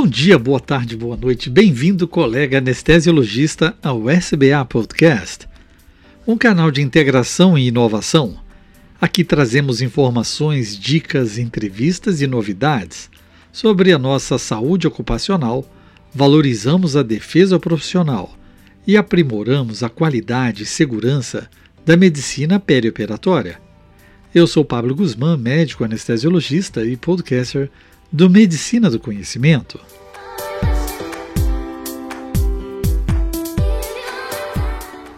Bom dia, boa tarde, boa noite. Bem-vindo, colega anestesiologista, ao SBA Podcast, um canal de integração e inovação. Aqui trazemos informações, dicas, entrevistas e novidades sobre a nossa saúde ocupacional, valorizamos a defesa profissional e aprimoramos a qualidade e segurança da medicina perioperatória. Eu sou Pablo Guzmán, médico anestesiologista e podcaster do Medicina do Conhecimento.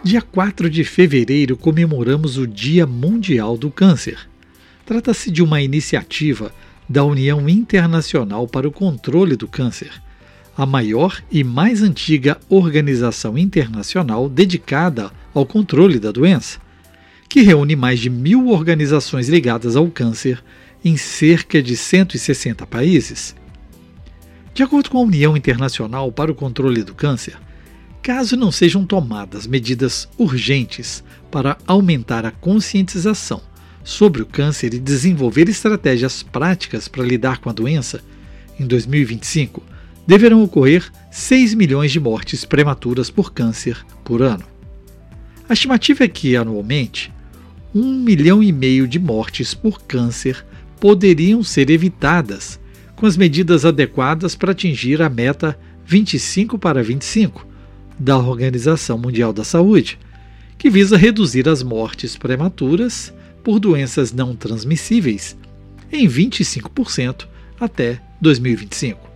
Dia 4 de fevereiro comemoramos o Dia Mundial do Câncer. Trata-se de uma iniciativa da União Internacional para o Controle do Câncer, a maior e mais antiga organização internacional dedicada ao controle da doença, que reúne mais de mil organizações ligadas ao câncer em cerca de 160 países. De acordo com a União Internacional para o Controle do Câncer, caso não sejam tomadas medidas urgentes para aumentar a conscientização sobre o câncer e desenvolver estratégias práticas para lidar com a doença, em 2025 deverão ocorrer 6 milhões de mortes prematuras por câncer por ano. A estimativa é que, anualmente, 1 milhão e meio de mortes por câncer poderiam ser evitadas com as medidas adequadas para atingir a meta 25 para 25 da Organização Mundial da Saúde, que visa reduzir as mortes prematuras por doenças não transmissíveis em 25% até 2025.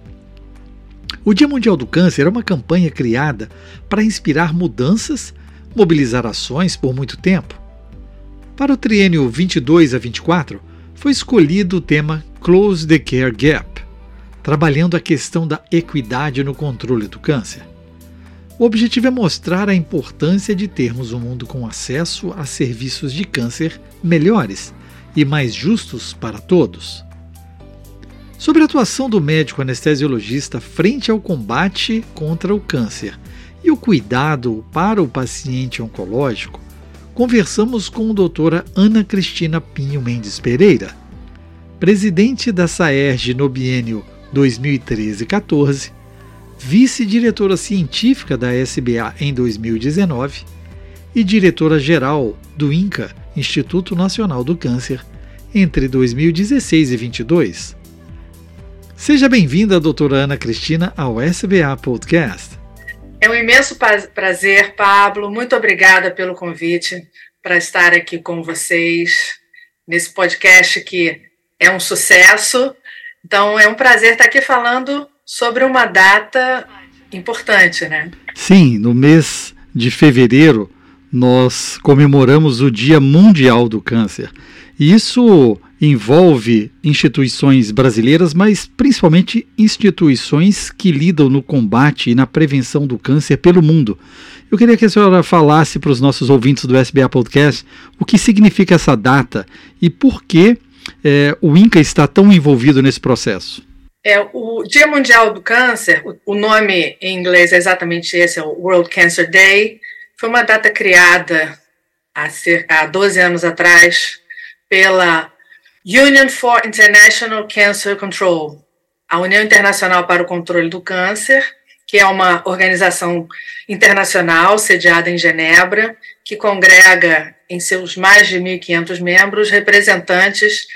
O Dia Mundial do Câncer é uma campanha criada para inspirar mudanças, mobilizar ações por muito tempo. Para o triênio 22 a 24, foi escolhido o tema Close the Care Gap, trabalhando a questão da equidade no controle do câncer. O objetivo é mostrar a importância de termos um mundo com acesso a serviços de câncer melhores e mais justos para todos. Sobre a atuação do médico anestesiologista frente ao combate contra o câncer e o cuidado para o paciente oncológico, conversamos com a doutora Ana Cristina Pinho Mendes Pereira, presidente da SAERG no biênio 2013-14, vice-diretora científica da SBA em 2019 e diretora-geral do INCA, Instituto Nacional do Câncer, entre 2016 e 2022. Seja bem-vinda, doutora Ana Cristina, ao SBA Podcast. É um imenso prazer, Pablo. Muito obrigada pelo convite para estar aqui com vocês nesse podcast que é um sucesso. Então, é um prazer estar aqui falando sobre uma data importante, né? Sim, no mês de fevereiro nós comemoramos o Dia Mundial do Câncer. Isso envolve instituições brasileiras, mas principalmente instituições que lidam no combate e na prevenção do câncer pelo mundo. Eu queria que a senhora falasse para os nossos ouvintes do SBA Podcast o que significa essa data e por que é, o INCA está tão envolvido nesse processo. É, o Dia Mundial do Câncer, o nome em inglês é exatamente esse, é o World Cancer Day, foi uma data criada há, cerca, há 12 anos atrás pela Union for International Cancer Control, a União Internacional para o Controle do Câncer, que é uma organização internacional sediada em Genebra, que congrega em seus mais de 1.500 membros representantes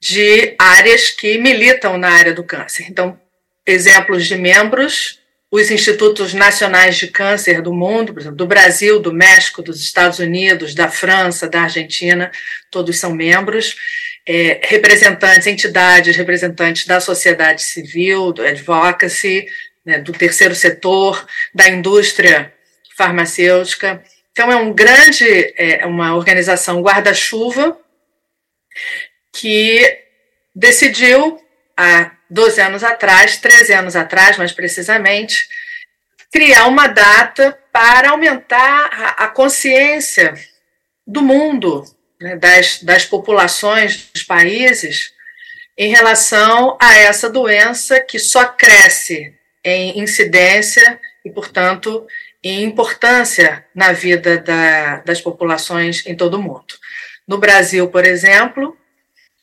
de áreas que militam na área do câncer. Então, exemplos de membros os institutos nacionais de câncer do mundo, por exemplo, do Brasil, do México, dos Estados Unidos, da França, da Argentina, todos são membros, é, representantes, entidades, representantes da sociedade civil, do advocacy, né, do terceiro setor, da indústria farmacêutica. Então, é um grande, é uma organização guarda-chuva que decidiu, há 12 anos atrás, 13 anos atrás, mais precisamente, criar uma data para aumentar a, consciência do mundo, né, das, das populações dos países, em relação a essa doença que só cresce em incidência e, portanto, em importância na vida da, das populações em todo o mundo. No Brasil, por exemplo,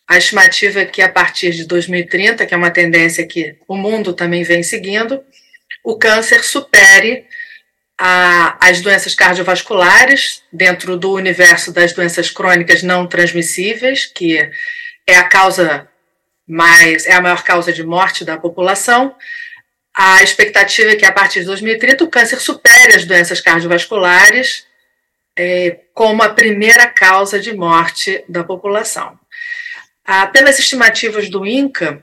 a estimativa é que a partir de 2030, que é uma tendência que o mundo também vem seguindo, o câncer supere a, as doenças cardiovasculares dentro do universo das doenças crônicas não transmissíveis, que é a causa mais é a maior causa de morte da população. A expectativa é que a partir de 2030 o câncer supere as doenças cardiovasculares é, como a primeira causa de morte da população. Ah, pelas estimativas do INCA,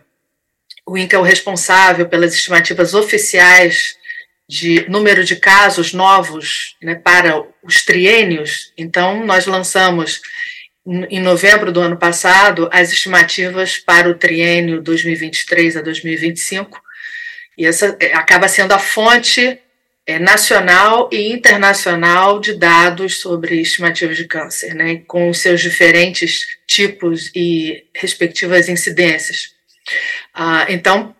o INCA é o responsável pelas estimativas oficiais de número de casos novos né, para os triênios. Então, nós lançamos em novembro do ano passado as estimativas para o triênio 2023 a 2025, e essa é, acaba sendo a fonte é, nacional e internacional de dados sobre estimativas de câncer, né, com seus diferentes tipos e respectivas incidências. Ah, então,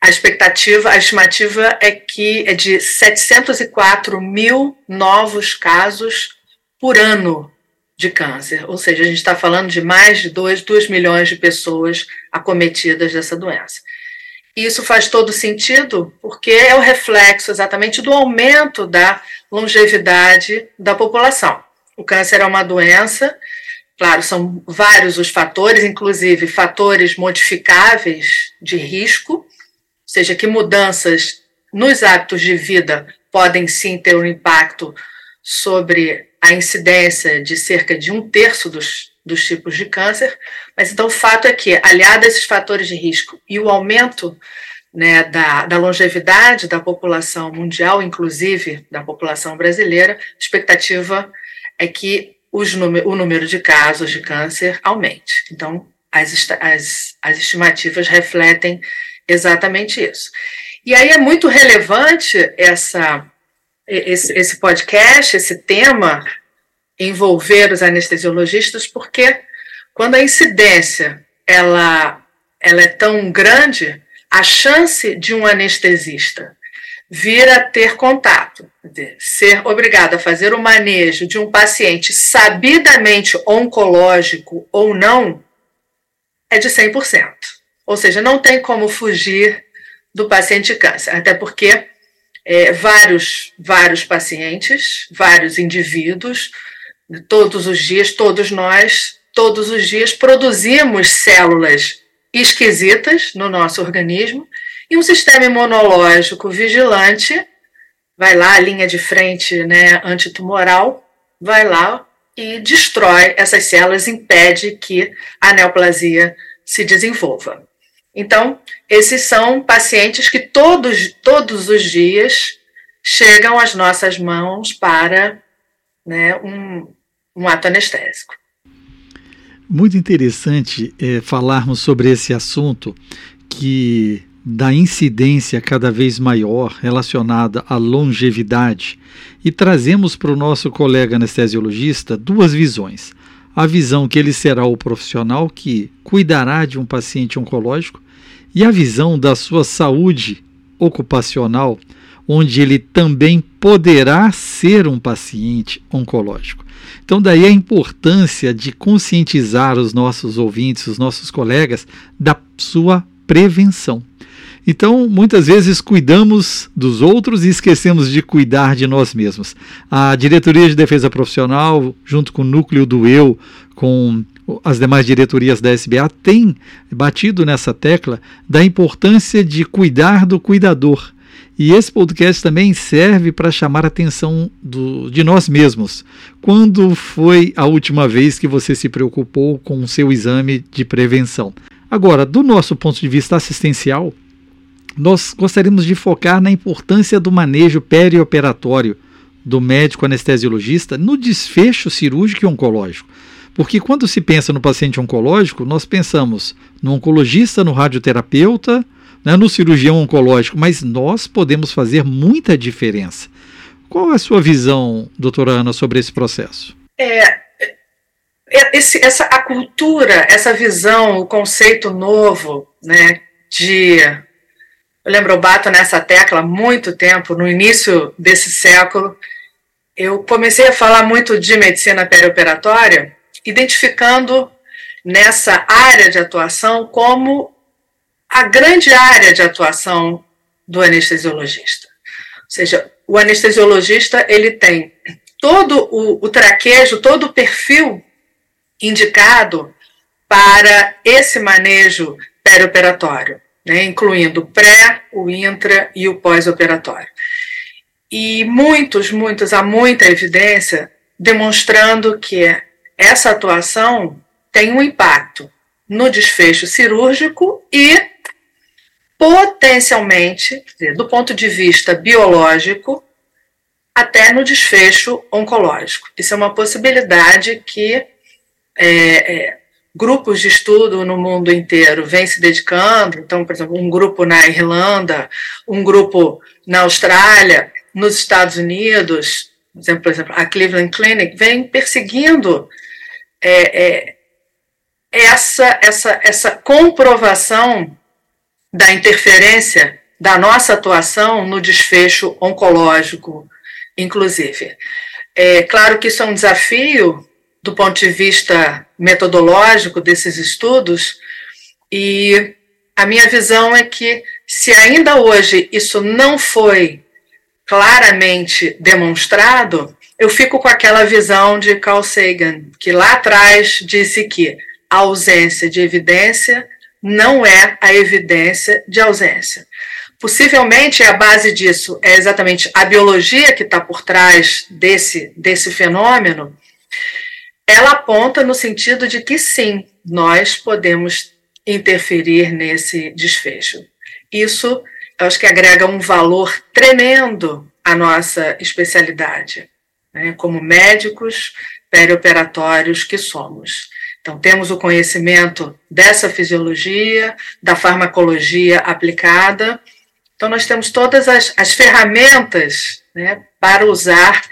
a expectativa, a estimativa é que é de 704 mil novos casos por ano de câncer, ou seja, a gente está falando de mais de 2, 2 milhões de pessoas acometidas dessa doença. E isso faz todo sentido, porque é o reflexo exatamente do aumento da longevidade da população. O câncer é uma doença, claro, são vários os fatores, inclusive fatores modificáveis de risco, seja, que mudanças nos hábitos de vida podem sim ter um impacto sobre a incidência de cerca de um terço dos, dos tipos de câncer, mas então o fato é que, aliado a esses fatores de risco e o aumento né, da, da longevidade da população mundial, inclusive da população brasileira, a expectativa é que os, o número de casos de câncer aumente. Então, as, as, as estimativas refletem exatamente isso. E aí é muito relevante essa, esse, esse podcast, esse tema, envolver os anestesiologistas, porque quando a incidência ela, ela é tão grande, a chance de um anestesista vir a ter contato, ser obrigado a fazer o manejo de um paciente sabidamente oncológico ou não, é de 100%. Ou seja, não tem como fugir do paciente câncer, até porque é, vários, vários pacientes, vários indivíduos, todos os dias, todos nós, todos os dias produzimos células esquisitas no nosso organismo e um sistema imunológico vigilante vai lá, a linha de frente né, antitumoral, vai lá e destrói essas células, impede que a neoplasia se desenvolva. Então, esses são pacientes que todos, todos os dias chegam às nossas mãos para né, um, um ato anestésico. Muito interessante é, falarmos sobre esse assunto que da incidência cada vez maior relacionada à longevidade e trazemos para o nosso colega anestesiologista duas visões a visão que ele será o profissional que cuidará de um paciente oncológico e a visão da sua saúde ocupacional, onde ele também poderá ser um paciente oncológico. Então, daí a importância de conscientizar os nossos ouvintes, os nossos colegas, da sua prevenção. Então, muitas vezes cuidamos dos outros e esquecemos de cuidar de nós mesmos. A Diretoria de Defesa Profissional, junto com o Núcleo do Eu, com as demais diretorias da SBA, tem batido nessa tecla da importância de cuidar do cuidador. E esse podcast também serve para chamar a atenção do, de nós mesmos. Quando foi a última vez que você se preocupou com o seu exame de prevenção? Agora, do nosso ponto de vista assistencial, nós gostaríamos de focar na importância do manejo perioperatório do médico anestesiologista no desfecho cirúrgico e oncológico. Porque quando se pensa no paciente oncológico, nós pensamos no oncologista, no radioterapeuta, né, no cirurgião oncológico, mas nós podemos fazer muita diferença. Qual a sua visão, doutora Ana, sobre esse processo? É, é esse, essa, a cultura, essa visão, o conceito novo né, de eu lembro, eu bato nessa tecla há muito tempo, no início desse século. Eu comecei a falar muito de medicina perioperatória, identificando nessa área de atuação como a grande área de atuação do anestesiologista. Ou seja, o anestesiologista ele tem todo o, o traquejo, todo o perfil indicado para esse manejo perioperatório, né, incluindo o pré, o intra e o pós-operatório. E muitos, muitos, há muita evidência demonstrando que essa atuação tem um impacto no desfecho cirúrgico e potencialmente, do ponto de vista biológico, até no desfecho oncológico. Isso é uma possibilidade que é, é, grupos de estudo no mundo inteiro vêm se dedicando. Então, por exemplo, um grupo na Irlanda, um grupo na Austrália, nos Estados Unidos, por exemplo, a Cleveland Clinic, vem perseguindo é, é, essa, essa, essa comprovação da interferência da nossa atuação no desfecho oncológico, inclusive. É claro que isso é um desafio do ponto de vista metodológico desses estudos, e a minha visão é que, se ainda hoje isso não foi claramente demonstrado, eu fico com aquela visão de Carl Sagan, que lá atrás disse que a ausência de evidência não é a evidência de ausência. Possivelmente a base disso é exatamente a biologia que está por trás desse, desse fenômeno. Ela aponta no sentido de que sim, nós podemos interferir nesse desfecho. Isso, eu acho que agrega um valor tremendo à nossa especialidade, né, como médicos perioperatórios que somos. Então, temos o conhecimento dessa fisiologia, da farmacologia aplicada. Então, nós temos todas as, as ferramentas né, para usar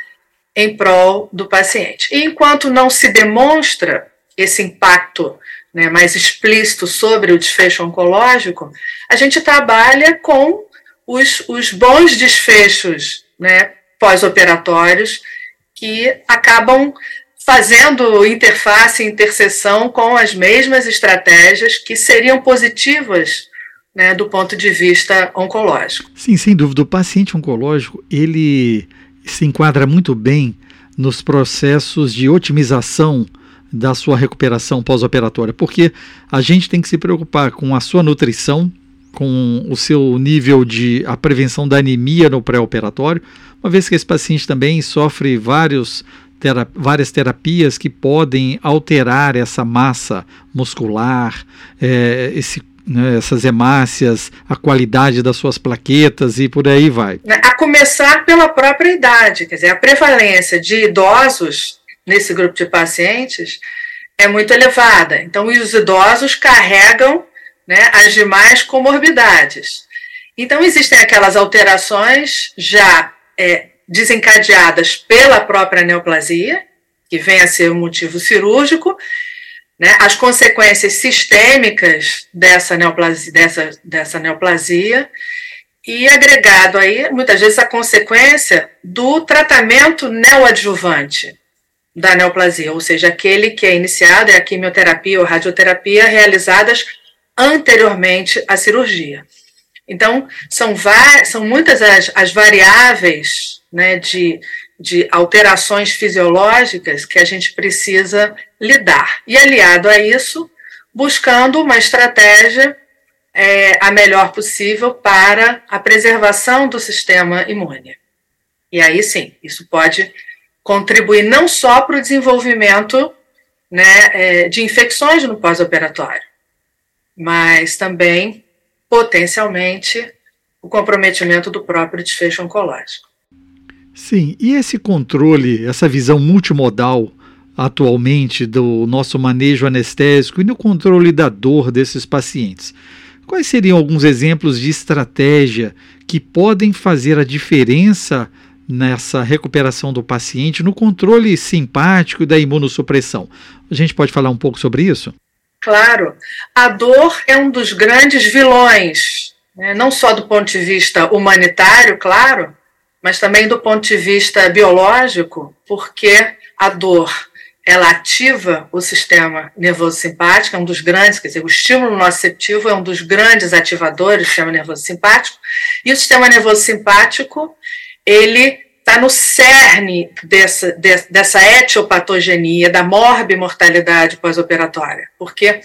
em prol do paciente. E enquanto não se demonstra esse impacto né, mais explícito sobre o desfecho oncológico, a gente trabalha com os, os bons desfechos né, pós-operatórios que acabam fazendo interface interseção com as mesmas estratégias que seriam positivas né, do ponto de vista oncológico. Sim, sem dúvida. O paciente oncológico ele se enquadra muito bem nos processos de otimização da sua recuperação pós-operatória, porque a gente tem que se preocupar com a sua nutrição, com o seu nível de a prevenção da anemia no pré-operatório, uma vez que esse paciente também sofre vários várias terapias que podem alterar essa massa muscular, é, esse, né, essas hemácias, a qualidade das suas plaquetas e por aí vai. A começar pela própria idade, quer dizer, a prevalência de idosos nesse grupo de pacientes é muito elevada. Então, os idosos carregam né, as demais comorbidades. Então, existem aquelas alterações já é, desencadeadas pela própria neoplasia, que vem a ser um motivo cirúrgico, né, as consequências sistêmicas dessa neoplasia, dessa, dessa neoplasia, e agregado aí, muitas vezes, a consequência do tratamento neoadjuvante da neoplasia, ou seja, aquele que é iniciado é a quimioterapia ou radioterapia realizadas anteriormente à cirurgia. Então, são, são muitas as, as variáveis né, de, de alterações fisiológicas que a gente precisa lidar. E aliado a isso, buscando uma estratégia é, a melhor possível para a preservação do sistema imune. E aí sim, isso pode contribuir não só para o desenvolvimento né, é, de infecções no pós-operatório, mas também potencialmente o comprometimento do próprio desfecho oncológico. Sim, e esse controle, essa visão multimodal atualmente do nosso manejo anestésico e no controle da dor desses pacientes? Quais seriam alguns exemplos de estratégia que podem fazer a diferença nessa recuperação do paciente, no controle simpático da imunossupressão? A gente pode falar um pouco sobre isso? Claro, a dor é um dos grandes vilões, né? não só do ponto de vista humanitário, claro, mas também do ponto de vista biológico, porque a dor ela ativa o sistema nervoso simpático, é um dos grandes, quer dizer, o estímulo nociceptivo é um dos grandes ativadores do sistema nervoso simpático, e o sistema nervoso simpático, ele está no cerne dessa, dessa etiopatogenia, da morbimortalidade pós-operatória, porque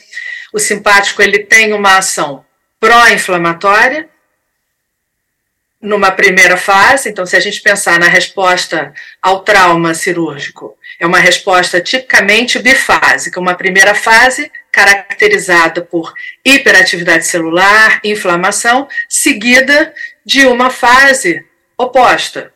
o simpático ele tem uma ação pró-inflamatória, numa primeira fase, então se a gente pensar na resposta ao trauma cirúrgico, é uma resposta tipicamente bifásica, uma primeira fase caracterizada por hiperatividade celular, inflamação, seguida de uma fase oposta,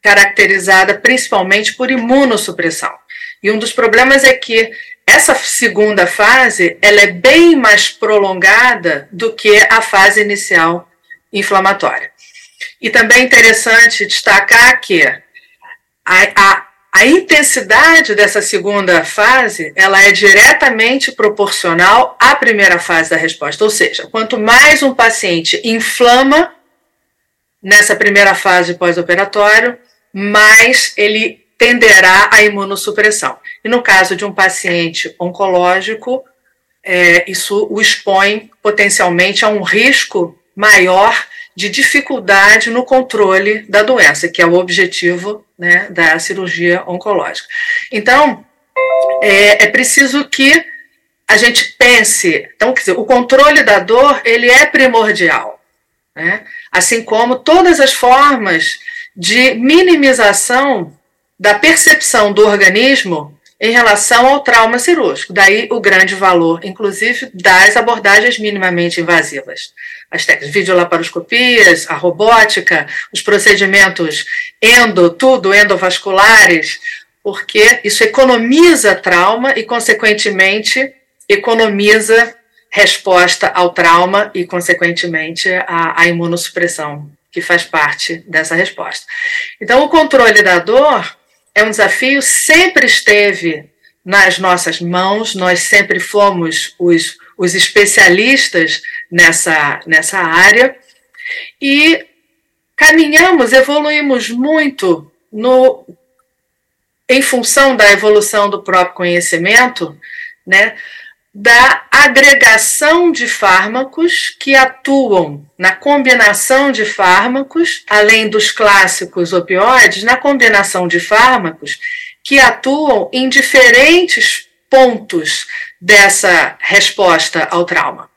caracterizada principalmente por imunossupressão. E um dos problemas é que essa segunda fase ela é bem mais prolongada do que a fase inicial inflamatória. E também é interessante destacar que a, a, a intensidade dessa segunda fase ela é diretamente proporcional à primeira fase da resposta. Ou seja, quanto mais um paciente inflama nessa primeira fase pós-operatório, mais ele tenderá à imunossupressão. E no caso de um paciente oncológico, é, isso o expõe potencialmente a um risco maior de dificuldade no controle da doença, que é o objetivo né, da cirurgia oncológica. Então, é, é, preciso que a gente pense, então, quer dizer, o controle da dor, ele é primordial, né? assim como todas as formas de minimização da percepção do organismo em relação ao trauma cirúrgico. Daí o grande valor, inclusive, das abordagens minimamente invasivas. As técnicas de videolaparoscopias, a robótica, os procedimentos endo, tudo endovasculares, porque isso economiza trauma e, consequentemente, economiza resposta ao trauma e, consequentemente, a, a imunossupressão, que faz parte dessa resposta. Então, o controle da dor é um desafio, sempre esteve nas nossas mãos, nós sempre fomos os, os especialistas nessa, nessa área. E caminhamos, evoluímos muito no, em função da evolução do próprio conhecimento, né, da agregação de fármacos que atuam na combinação de fármacos, além dos clássicos opioides, na combinação de fármacos que atuam em diferentes pontos dessa resposta ao trauma.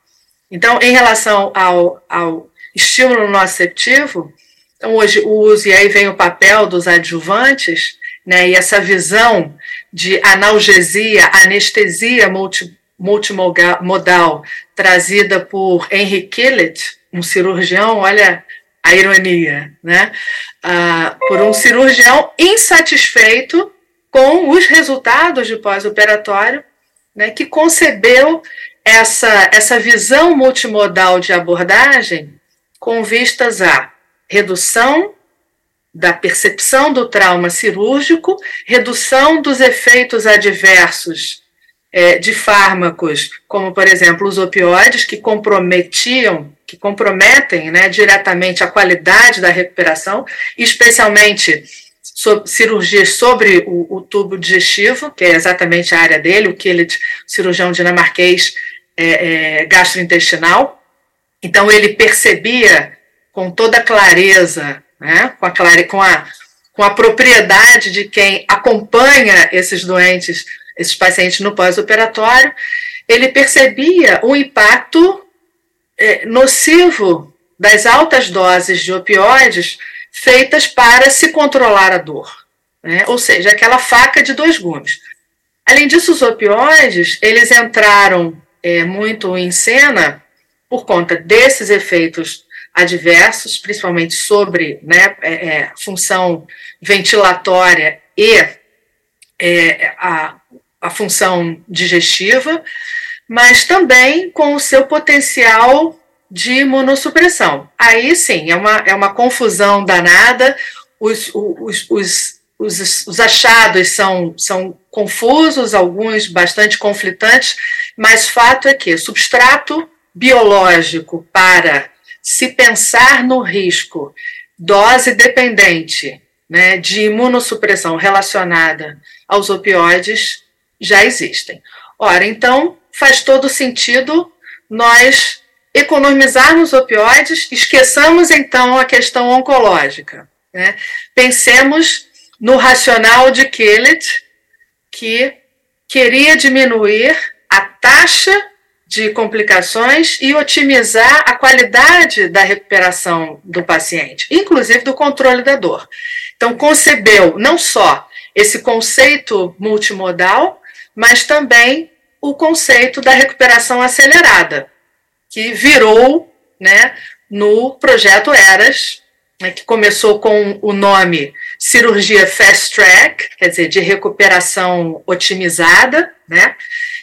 Então, em relação ao, ao estímulo nociceptivo, então hoje o uso, e aí vem o papel dos adjuvantes, né, e essa visão de analgesia, anestesia multi, multimodal trazida por Henry Killett, um cirurgião, olha a ironia, né? Ah, por um cirurgião insatisfeito com os resultados de pós-operatório, né, que concebeu essa, essa visão multimodal de abordagem com vistas à redução da percepção do trauma cirúrgico, redução dos efeitos adversos é, de fármacos, como por exemplo os opioides, que comprometiam, que comprometem né, diretamente a qualidade da recuperação, especialmente so, cirurgias sobre o, o, tubo digestivo, que é exatamente a área dele, o Killet, cirurgião dinamarquês é, é, gastrointestinal. Então ele percebia com toda clareza, né, com, a clare, com, a, com a propriedade de quem acompanha esses doentes esses pacientes no pós-operatório, ele percebia o impacto é, nocivo das altas doses de opioides feitas para se controlar a dor, né? ou seja, aquela faca de dois gumes. Além disso, os opioides eles entraram é, muito em cena por conta desses efeitos adversos, principalmente sobre né, é, função ventilatória e é, a, a função digestiva, mas também com o seu potencial de imunossupressão. Aí sim, é uma, é uma confusão danada, os, os, os, os, os achados são, são confusos, alguns bastante conflitantes, mas fato é que substrato biológico para se pensar no risco dose dependente né, de imunossupressão relacionada aos opioides já existem. Ora, então faz todo sentido nós economizarmos opioides, esqueçamos então a questão oncológica. Né? Pensemos no racional de Kellett, que queria diminuir a taxa de complicações e otimizar a qualidade da recuperação do paciente, inclusive do controle da dor. Então, concebeu não só esse conceito multimodal, mas também o conceito da recuperação acelerada, que virou né, no projeto ERAS, né, que começou com o nome cirurgia fast track, quer dizer, de recuperação otimizada, né,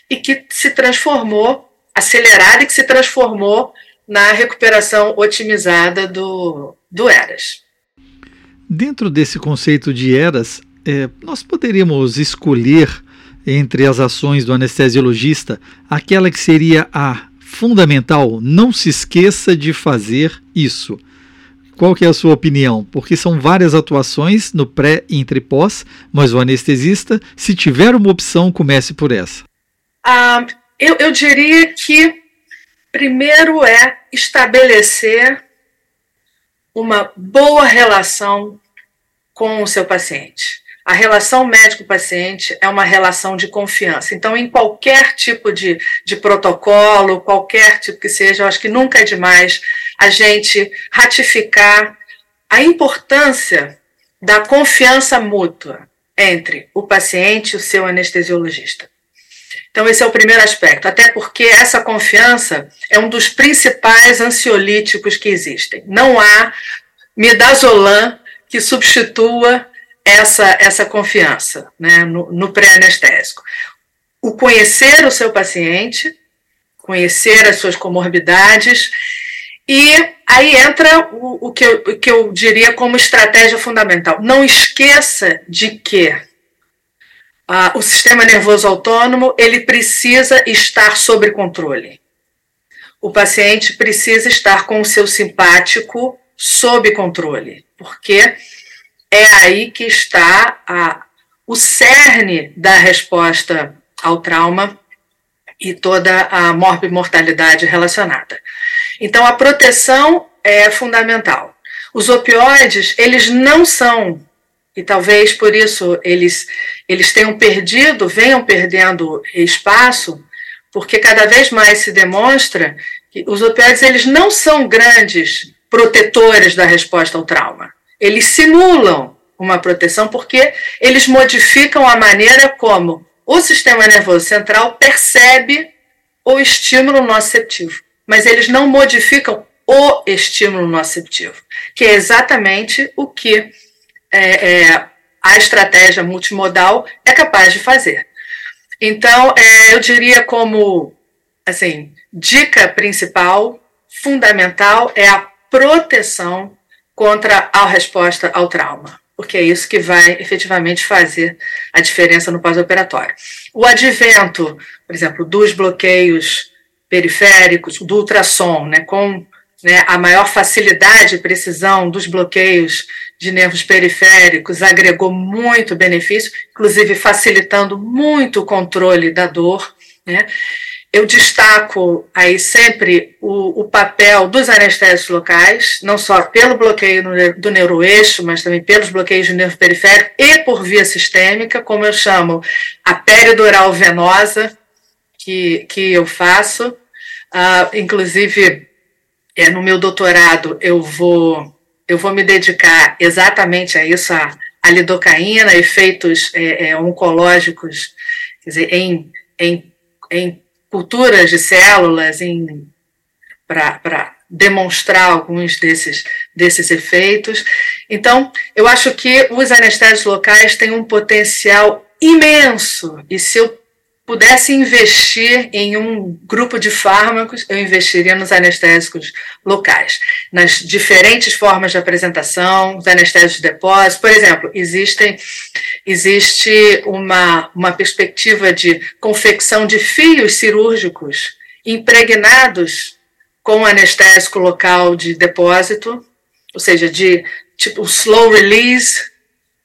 e que se transformou, acelerada e que se transformou na recuperação otimizada do, do ERAS. Dentro desse conceito de ERAS, é, nós poderíamos escolher entre as ações do anestesiologista aquela que seria a fundamental, não se esqueça de fazer isso. Qual que é a sua opinião? Porque são várias atuações no pré, entre e pós, mas o anestesista, se tiver uma opção, comece por essa. Ah, eu, eu diria que primeiro é estabelecer uma boa relação com o seu paciente. A relação médico-paciente é uma relação de confiança. Então, em qualquer tipo de, de protocolo, qualquer tipo que seja, eu acho que nunca é demais a gente ratificar a importância da confiança mútua entre o paciente e o seu anestesiologista. Então, esse é o primeiro aspecto, até porque essa confiança é um dos principais ansiolíticos que existem. Não há midazolam que substitua essa, essa confiança né, no, no pré-anestésico. O conhecer o seu paciente, conhecer as suas comorbidades, e aí entra o, o, que, eu, o que eu diria como estratégia fundamental. Não esqueça de que ah, o sistema nervoso autônomo ele precisa estar sob controle. O paciente precisa estar com o seu simpático sob controle, porque é aí que está a, o cerne da resposta ao trauma e toda a morbimortalidade relacionada. Então, a proteção é fundamental. Os opioides, eles não são, e talvez por isso eles, eles tenham perdido, venham perdendo espaço, porque cada vez mais se demonstra que os opioides eles não são grandes protetores da resposta ao trauma. Eles simulam uma proteção porque eles modificam a maneira como o sistema nervoso central percebe o estímulo nociceptivo, mas eles não modificam o estímulo nociceptivo, que é exatamente o que é, é, a estratégia multimodal é capaz de fazer. Então, é, eu diria como assim, dica principal, fundamental, é a proteção contra a resposta ao trauma, porque é isso que vai efetivamente fazer a diferença no pós-operatório. O advento, por exemplo, dos bloqueios periféricos, do ultrassom, né, com né, a maior facilidade e precisão dos bloqueios de nervos periféricos agregou muito benefício, inclusive facilitando muito o controle da dor. Né? Eu destaco aí sempre o, o, papel dos anestésicos locais, não só pelo bloqueio do neuroeixo, mas também pelos bloqueios de nervo periférico e por via sistêmica, como eu chamo a peridural venosa, que, que eu faço. Uh, inclusive, é, no meu doutorado, eu vou, eu vou me dedicar exatamente a isso, a, a lidocaína, efeitos é, é, oncológicos, quer dizer, em, em, em culturas de células para demonstrar alguns desses, desses efeitos. Então, eu acho que os anestésicos locais têm um potencial imenso, e se eu pudesse investir em um grupo de fármacos, eu investiria nos anestésicos locais, nas diferentes formas de apresentação, os anestésicos de depósito. Por exemplo, existem, existe uma, uma perspectiva de confecção de fios cirúrgicos impregnados com anestésico local de depósito, ou seja, de tipo slow release,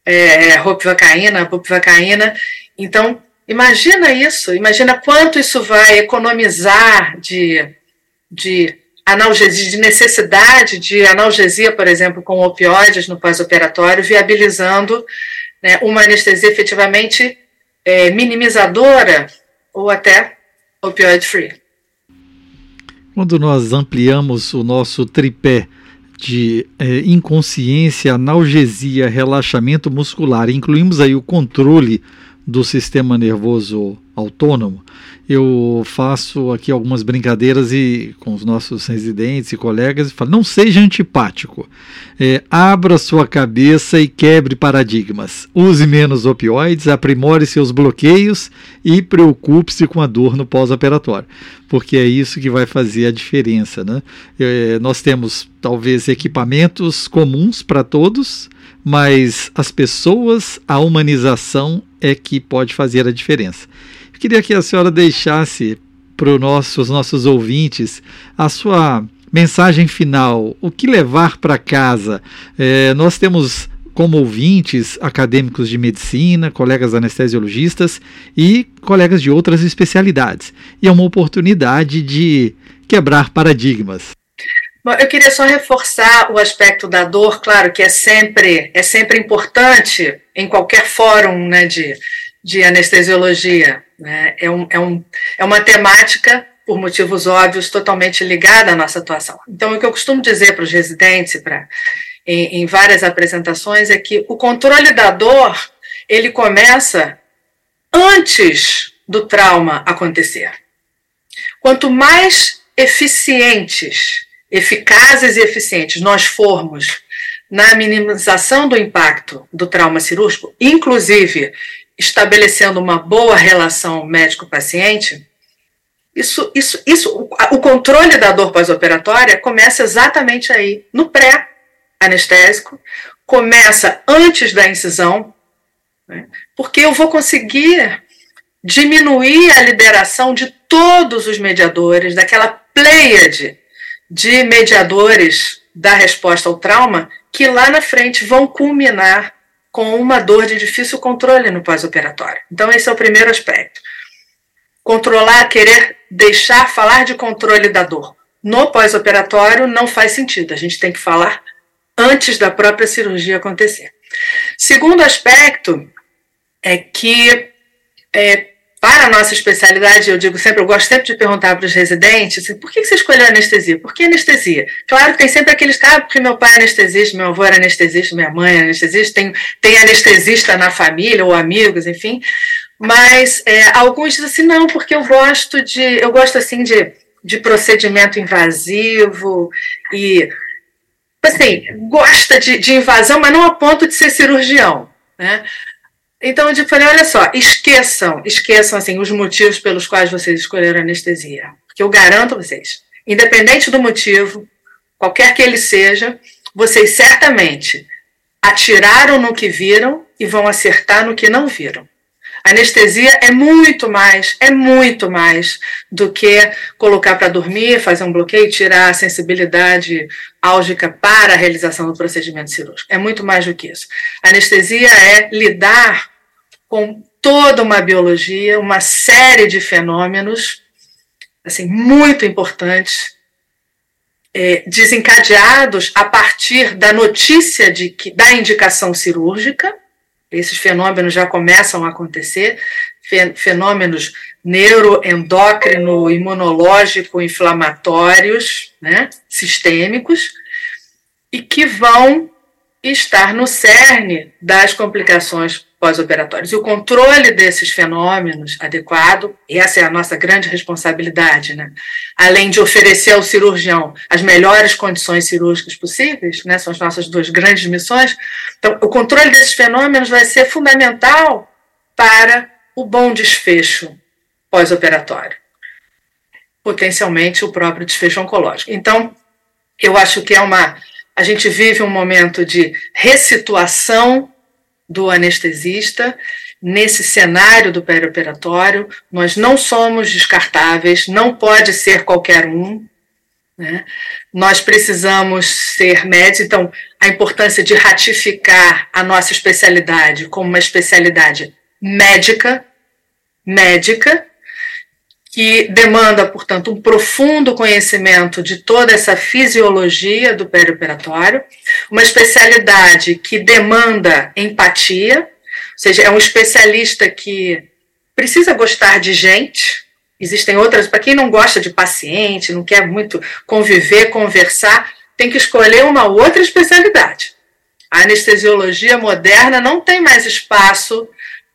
é, ropivacaína, bupivacaína. Então, Imagina isso, imagina quanto isso vai economizar de, de analgesia, de necessidade de analgesia, por exemplo, com opioides no pós-operatório, viabilizando né, uma anestesia efetivamente é, minimizadora ou até opioid-free. Quando nós ampliamos o nosso tripé de é, inconsciência, analgesia, relaxamento muscular, incluímos aí o controle do sistema nervoso autônomo, eu faço aqui algumas brincadeiras e com os nossos residentes e colegas e falo: não seja antipático, é, abra sua cabeça e quebre paradigmas, use menos opioides, aprimore seus bloqueios e preocupe-se com a dor no pós-operatório, porque é isso que vai fazer a diferença. Né? É, nós temos talvez equipamentos comuns para todos, mas as pessoas, a humanização é que pode fazer a diferença. Queria que a senhora deixasse para os nossos, nossos ouvintes a sua mensagem final, o que levar para casa. É, nós temos como ouvintes acadêmicos de medicina, colegas anestesiologistas e colegas de outras especialidades. E é uma oportunidade de quebrar paradigmas. Bom, eu queria só reforçar o aspecto da dor, claro que é sempre, é sempre importante em qualquer fórum né, de, de anestesiologia. Né? É, um, é, um, é uma temática, por motivos óbvios, totalmente ligada à nossa atuação. Então, o que eu costumo dizer para os residentes, pra, em, em várias apresentações, é que o controle da dor ele começa antes do trauma acontecer. Quanto mais eficientes, eficazes e eficientes nós formos na minimização do impacto do trauma cirúrgico, inclusive estabelecendo uma boa relação médico-paciente, isso, isso, isso, o controle da dor pós-operatória começa exatamente aí, no pré-anestésico, começa antes da incisão, né, porque eu vou conseguir diminuir a liberação de todos os mediadores, daquela pleiade de mediadores da resposta ao trauma, que lá na frente vão culminar com uma dor de difícil controle no pós-operatório. Então, esse é o primeiro aspecto. Controlar, querer deixar falar de controle da dor no pós-operatório não faz sentido. A gente tem que falar antes da própria cirurgia acontecer. Segundo aspecto é que é, para a nossa especialidade, eu digo sempre, eu gosto sempre de perguntar para os residentes, assim, por que você escolheu anestesia? Por que anestesia? Claro que tem sempre aqueles ah, porque meu pai é anestesista, meu avô era anestesista, minha mãe é anestesista, tem, tem anestesista na família, ou amigos, enfim, mas é, alguns dizem assim, não, porque eu gosto de, eu gosto assim de, de procedimento invasivo e, assim, gosta de, de invasão, mas não a ponto de ser cirurgião, né? Então eu falei, olha só, esqueçam, esqueçam assim os motivos pelos quais vocês escolheram anestesia, porque eu garanto a vocês, independente do motivo, qualquer que ele seja, vocês certamente atiraram no que viram e vão acertar no que não viram. Anestesia é muito mais, é muito mais do que colocar para dormir, fazer um bloqueio, tirar a sensibilidade álgica para a realização do procedimento cirúrgico. É muito mais do que isso. Anestesia é lidar com toda uma biologia, uma série de fenômenos assim muito importantes, é, desencadeados a partir da notícia de que da indicação cirúrgica. Esses fenômenos já começam a acontecer, fenômenos neuroendócrino, imunológico, inflamatórios, né, sistêmicos, e que vão estar no cerne das complicações pós-operatórios. E o controle desses fenômenos adequado, essa é a nossa grande responsabilidade, né? Além de oferecer ao cirurgião as melhores condições cirúrgicas possíveis, né? São as nossas duas grandes missões. Então, o controle desses fenômenos vai ser fundamental para o bom desfecho pós-operatório. Potencialmente o próprio desfecho oncológico. Então, eu acho que é uma. A gente vive um momento de ressituação do anestesista nesse cenário do perioperatório. Nós não somos descartáveis, não pode ser qualquer um. Né? Nós precisamos ser médicos, então, a importância de ratificar a nossa especialidade como uma especialidade médica, médica, que demanda, portanto, um profundo conhecimento de toda essa fisiologia do perioperatório, uma especialidade que demanda empatia, ou seja, é um especialista que precisa gostar de gente. Existem outras, para quem não gosta de paciente, não quer muito conviver, conversar, tem que escolher uma outra especialidade. A anestesiologia moderna não tem mais espaço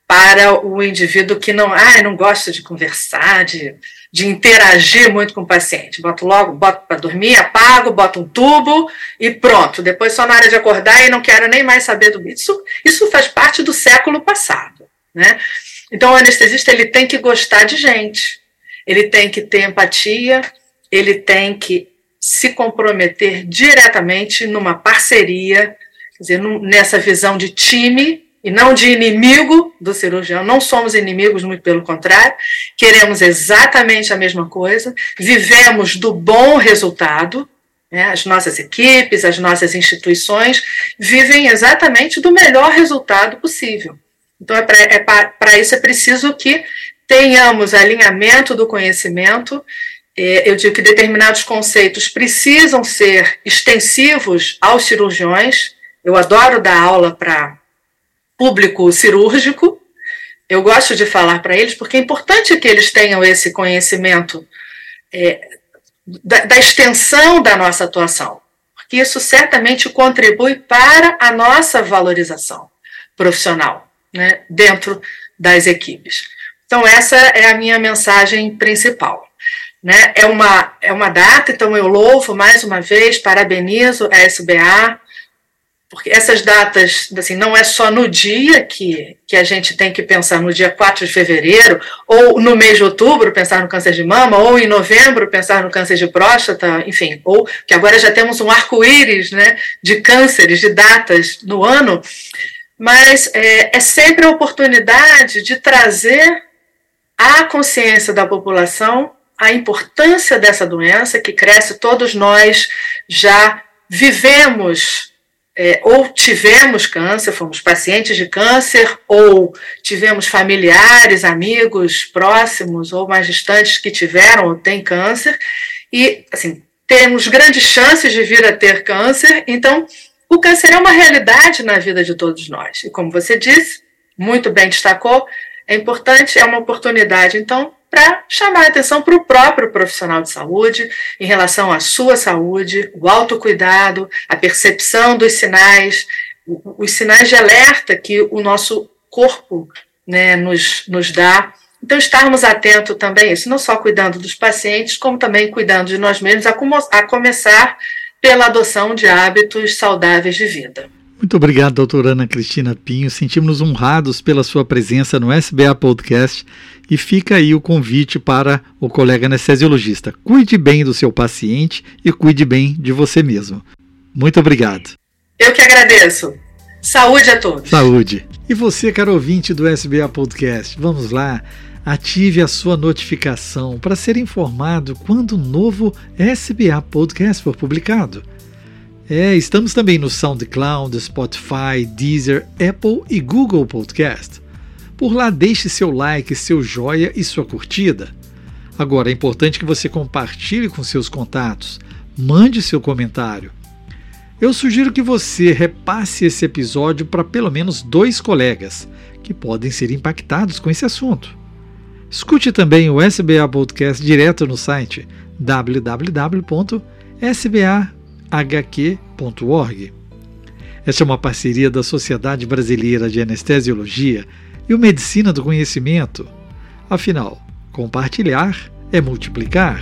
para o indivíduo que não, ah, não gosta de conversar, de, de interagir muito com o paciente. Boto logo, boto para dormir, apago, boto um tubo e pronto. Depois só na hora de acordar e não quero nem mais saber do isso. Isso faz parte do século passado, né? Então o anestesista ele tem que gostar de gente, ele tem que ter empatia, ele tem que se comprometer diretamente numa parceria, quer dizer, nessa visão de time e não de inimigo do cirurgião. Não somos inimigos, muito pelo contrário, queremos exatamente a mesma coisa, vivemos do bom resultado. Né? As nossas equipes, as nossas instituições vivem exatamente do melhor resultado possível. Então, é para é isso é preciso que tenhamos alinhamento do conhecimento. É, eu digo que determinados conceitos precisam ser extensivos aos cirurgiões. Eu adoro dar aula para público cirúrgico. Eu gosto de falar para eles porque é importante que eles tenham esse conhecimento é, da, da extensão da nossa atuação, porque isso certamente contribui para a nossa valorização profissional né, dentro das equipes. Então, essa é a minha mensagem principal. Né? É, uma, é uma data, então eu louvo mais uma vez, parabenizo a SBA porque essas datas, assim, não é só no dia que, que a gente tem que pensar, no dia 4 de fevereiro, ou no mês de outubro pensar no câncer de mama, ou em novembro pensar no câncer de próstata, enfim, ou que agora já temos um arco-íris né, de cânceres, de datas no ano, mas é, é sempre a oportunidade de trazer à consciência da população a importância dessa doença que cresce, todos nós já vivemos é, ou tivemos câncer, fomos pacientes de câncer, ou tivemos familiares, amigos próximos ou mais distantes que tiveram ou têm câncer, e assim, temos grandes chances de vir a ter câncer, então o câncer é uma realidade na vida de todos nós. E como você disse, muito bem destacou, é importante, é uma oportunidade, então, para chamar a atenção para o próprio profissional de saúde em relação à sua saúde, o autocuidado, a percepção dos sinais, os sinais de alerta que o nosso corpo né, nos, nos dá. Então, estarmos atentos também a isso, não só cuidando dos pacientes, como também cuidando de nós mesmos, a, a começar pela adoção de hábitos saudáveis de vida. Muito obrigado, doutora Ana Cristina Pinho. Sentimos honrados pela sua presença no SBA Podcast e fica aí o convite para o colega anestesiologista. Cuide bem do seu paciente e cuide bem de você mesmo. Muito obrigado. Eu que agradeço. Saúde a todos. Saúde. E você, caro ouvinte do SBA Podcast, vamos lá. Ative a sua notificação para ser informado quando o novo SBA Podcast for publicado. É, estamos também no SoundCloud, Spotify, Deezer, Apple e Google Podcast. Por lá deixe seu like, seu joia e sua curtida. Agora é importante que você compartilhe com seus contatos, mande seu comentário. Eu sugiro que você repasse esse episódio para pelo menos dois colegas que podem ser impactados com esse assunto. Escute também o SBA Podcast direto no site www.sba.com hq.org. Esta é uma parceria da Sociedade Brasileira de Anestesiologia e o Medicina do Conhecimento. Afinal, compartilhar é multiplicar.